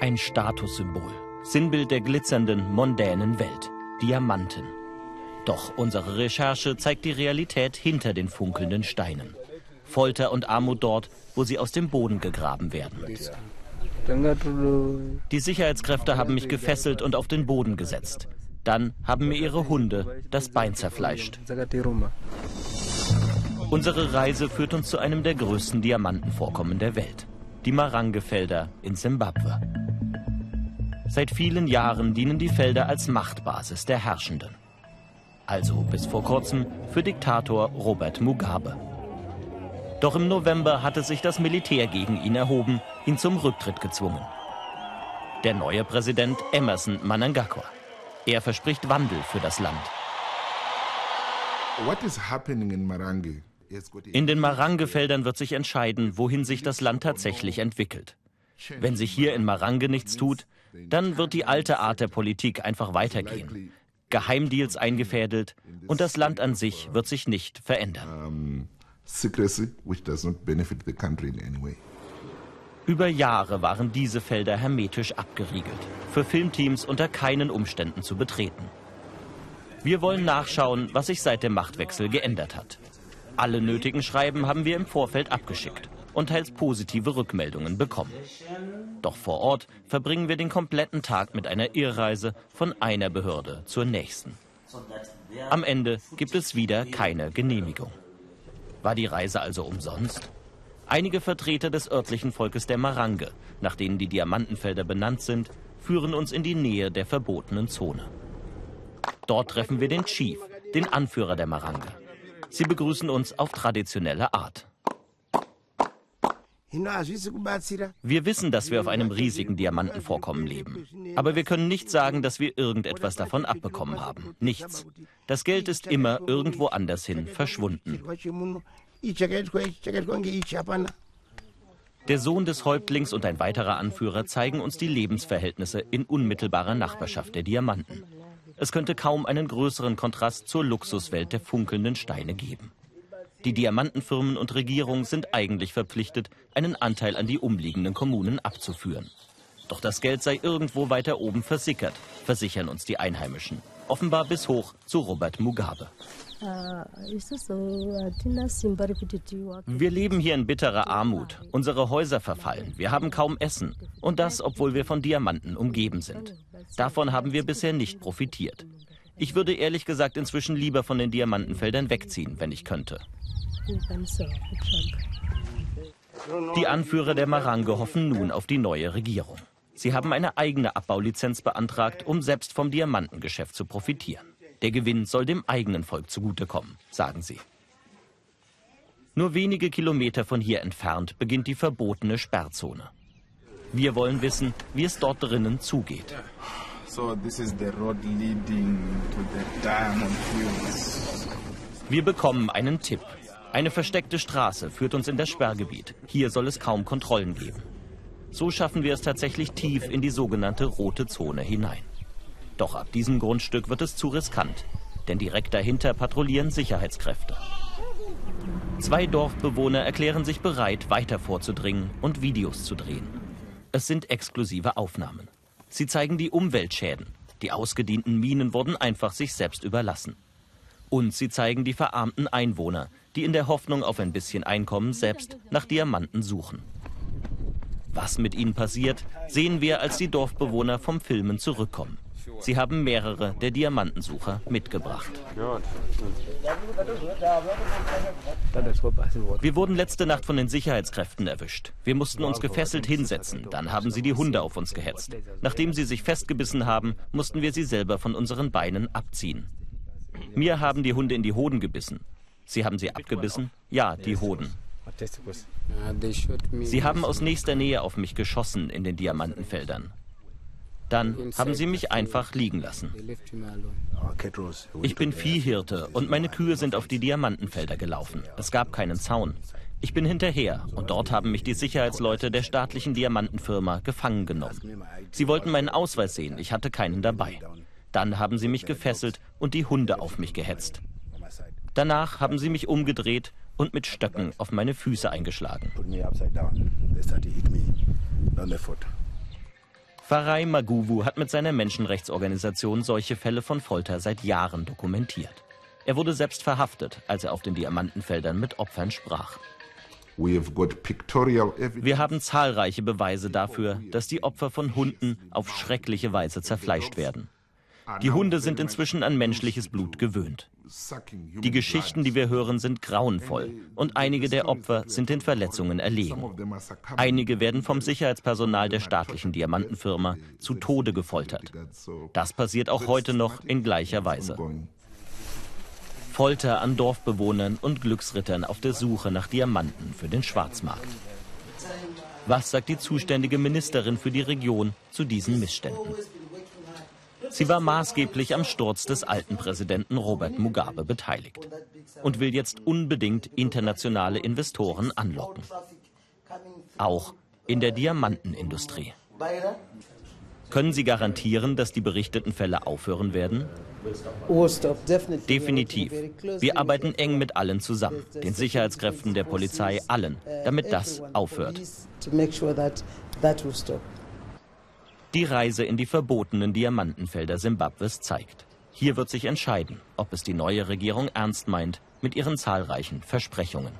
Ein Statussymbol, Sinnbild der glitzernden, mondänen Welt. Diamanten. Doch unsere Recherche zeigt die Realität hinter den funkelnden Steinen. Folter und Armut dort, wo sie aus dem Boden gegraben werden. Die Sicherheitskräfte haben mich gefesselt und auf den Boden gesetzt. Dann haben mir ihre Hunde das Bein zerfleischt. Unsere Reise führt uns zu einem der größten Diamantenvorkommen der Welt. Die Marange-Felder in Simbabwe. Seit vielen Jahren dienen die Felder als Machtbasis der Herrschenden. Also bis vor kurzem für Diktator Robert Mugabe. Doch im November hatte sich das Militär gegen ihn erhoben, ihn zum Rücktritt gezwungen. Der neue Präsident Emerson Mnangagwa. Er verspricht Wandel für das Land. In den Marange-Feldern wird sich entscheiden, wohin sich das Land tatsächlich entwickelt. Wenn sich hier in Marange nichts tut, dann wird die alte Art der Politik einfach weitergehen. Geheimdeals eingefädelt und das Land an sich wird sich nicht verändern. Über Jahre waren diese Felder hermetisch abgeriegelt, für Filmteams unter keinen Umständen zu betreten. Wir wollen nachschauen, was sich seit dem Machtwechsel geändert hat. Alle nötigen Schreiben haben wir im Vorfeld abgeschickt und teils positive Rückmeldungen bekommen. Doch vor Ort verbringen wir den kompletten Tag mit einer Irrreise von einer Behörde zur nächsten. Am Ende gibt es wieder keine Genehmigung. War die Reise also umsonst? Einige Vertreter des örtlichen Volkes der Marange, nach denen die Diamantenfelder benannt sind, führen uns in die Nähe der verbotenen Zone. Dort treffen wir den Chief, den Anführer der Marange. Sie begrüßen uns auf traditionelle Art. Wir wissen, dass wir auf einem riesigen Diamantenvorkommen leben. Aber wir können nicht sagen, dass wir irgendetwas davon abbekommen haben. Nichts. Das Geld ist immer irgendwo anders hin verschwunden. Der Sohn des Häuptlings und ein weiterer Anführer zeigen uns die Lebensverhältnisse in unmittelbarer Nachbarschaft der Diamanten. Es könnte kaum einen größeren Kontrast zur Luxuswelt der funkelnden Steine geben. Die Diamantenfirmen und Regierung sind eigentlich verpflichtet, einen Anteil an die umliegenden Kommunen abzuführen. Doch das Geld sei irgendwo weiter oben versickert, versichern uns die Einheimischen. Offenbar bis hoch zu Robert Mugabe. Wir leben hier in bitterer Armut. Unsere Häuser verfallen. Wir haben kaum Essen. Und das, obwohl wir von Diamanten umgeben sind. Davon haben wir bisher nicht profitiert. Ich würde ehrlich gesagt inzwischen lieber von den Diamantenfeldern wegziehen, wenn ich könnte. Die Anführer der Marange hoffen nun auf die neue Regierung. Sie haben eine eigene Abbaulizenz beantragt, um selbst vom Diamantengeschäft zu profitieren. Der Gewinn soll dem eigenen Volk zugutekommen, sagen sie. Nur wenige Kilometer von hier entfernt beginnt die verbotene Sperrzone. Wir wollen wissen, wie es dort drinnen zugeht. Wir bekommen einen Tipp. Eine versteckte Straße führt uns in das Sperrgebiet. Hier soll es kaum Kontrollen geben. So schaffen wir es tatsächlich tief in die sogenannte rote Zone hinein. Doch ab diesem Grundstück wird es zu riskant, denn direkt dahinter patrouillieren Sicherheitskräfte. Zwei Dorfbewohner erklären sich bereit, weiter vorzudringen und Videos zu drehen. Es sind exklusive Aufnahmen. Sie zeigen die Umweltschäden. Die ausgedienten Minen wurden einfach sich selbst überlassen. Und sie zeigen die verarmten Einwohner, die in der Hoffnung auf ein bisschen Einkommen selbst nach Diamanten suchen. Was mit ihnen passiert, sehen wir, als die Dorfbewohner vom Filmen zurückkommen. Sie haben mehrere der Diamantensucher mitgebracht. Wir wurden letzte Nacht von den Sicherheitskräften erwischt. Wir mussten uns gefesselt hinsetzen. Dann haben sie die Hunde auf uns gehetzt. Nachdem sie sich festgebissen haben, mussten wir sie selber von unseren Beinen abziehen. Mir haben die Hunde in die Hoden gebissen. Sie haben sie abgebissen? Ja, die Hoden. Sie haben aus nächster Nähe auf mich geschossen in den Diamantenfeldern. Dann haben sie mich einfach liegen lassen. Ich bin Viehhirte und meine Kühe sind auf die Diamantenfelder gelaufen. Es gab keinen Zaun. Ich bin hinterher und dort haben mich die Sicherheitsleute der staatlichen Diamantenfirma gefangen genommen. Sie wollten meinen Ausweis sehen, ich hatte keinen dabei. Dann haben sie mich gefesselt und die Hunde auf mich gehetzt. Danach haben sie mich umgedreht und mit Stöcken auf meine Füße eingeschlagen. Farai Maguwu hat mit seiner Menschenrechtsorganisation solche Fälle von Folter seit Jahren dokumentiert. Er wurde selbst verhaftet, als er auf den Diamantenfeldern mit Opfern sprach. Wir haben zahlreiche Beweise dafür, dass die Opfer von Hunden auf schreckliche Weise zerfleischt werden. Die Hunde sind inzwischen an menschliches Blut gewöhnt. Die Geschichten, die wir hören, sind grauenvoll und einige der Opfer sind den Verletzungen erlegen. Einige werden vom Sicherheitspersonal der staatlichen Diamantenfirma zu Tode gefoltert. Das passiert auch heute noch in gleicher Weise. Folter an Dorfbewohnern und Glücksrittern auf der Suche nach Diamanten für den Schwarzmarkt. Was sagt die zuständige Ministerin für die Region zu diesen Missständen? Sie war maßgeblich am Sturz des alten Präsidenten Robert Mugabe beteiligt und will jetzt unbedingt internationale Investoren anlocken. Auch in der Diamantenindustrie. Können Sie garantieren, dass die berichteten Fälle aufhören werden? Definitiv. Wir arbeiten eng mit allen zusammen, den Sicherheitskräften, der Polizei, allen, damit das aufhört. Die Reise in die verbotenen Diamantenfelder Simbabwes zeigt. Hier wird sich entscheiden, ob es die neue Regierung ernst meint mit ihren zahlreichen Versprechungen.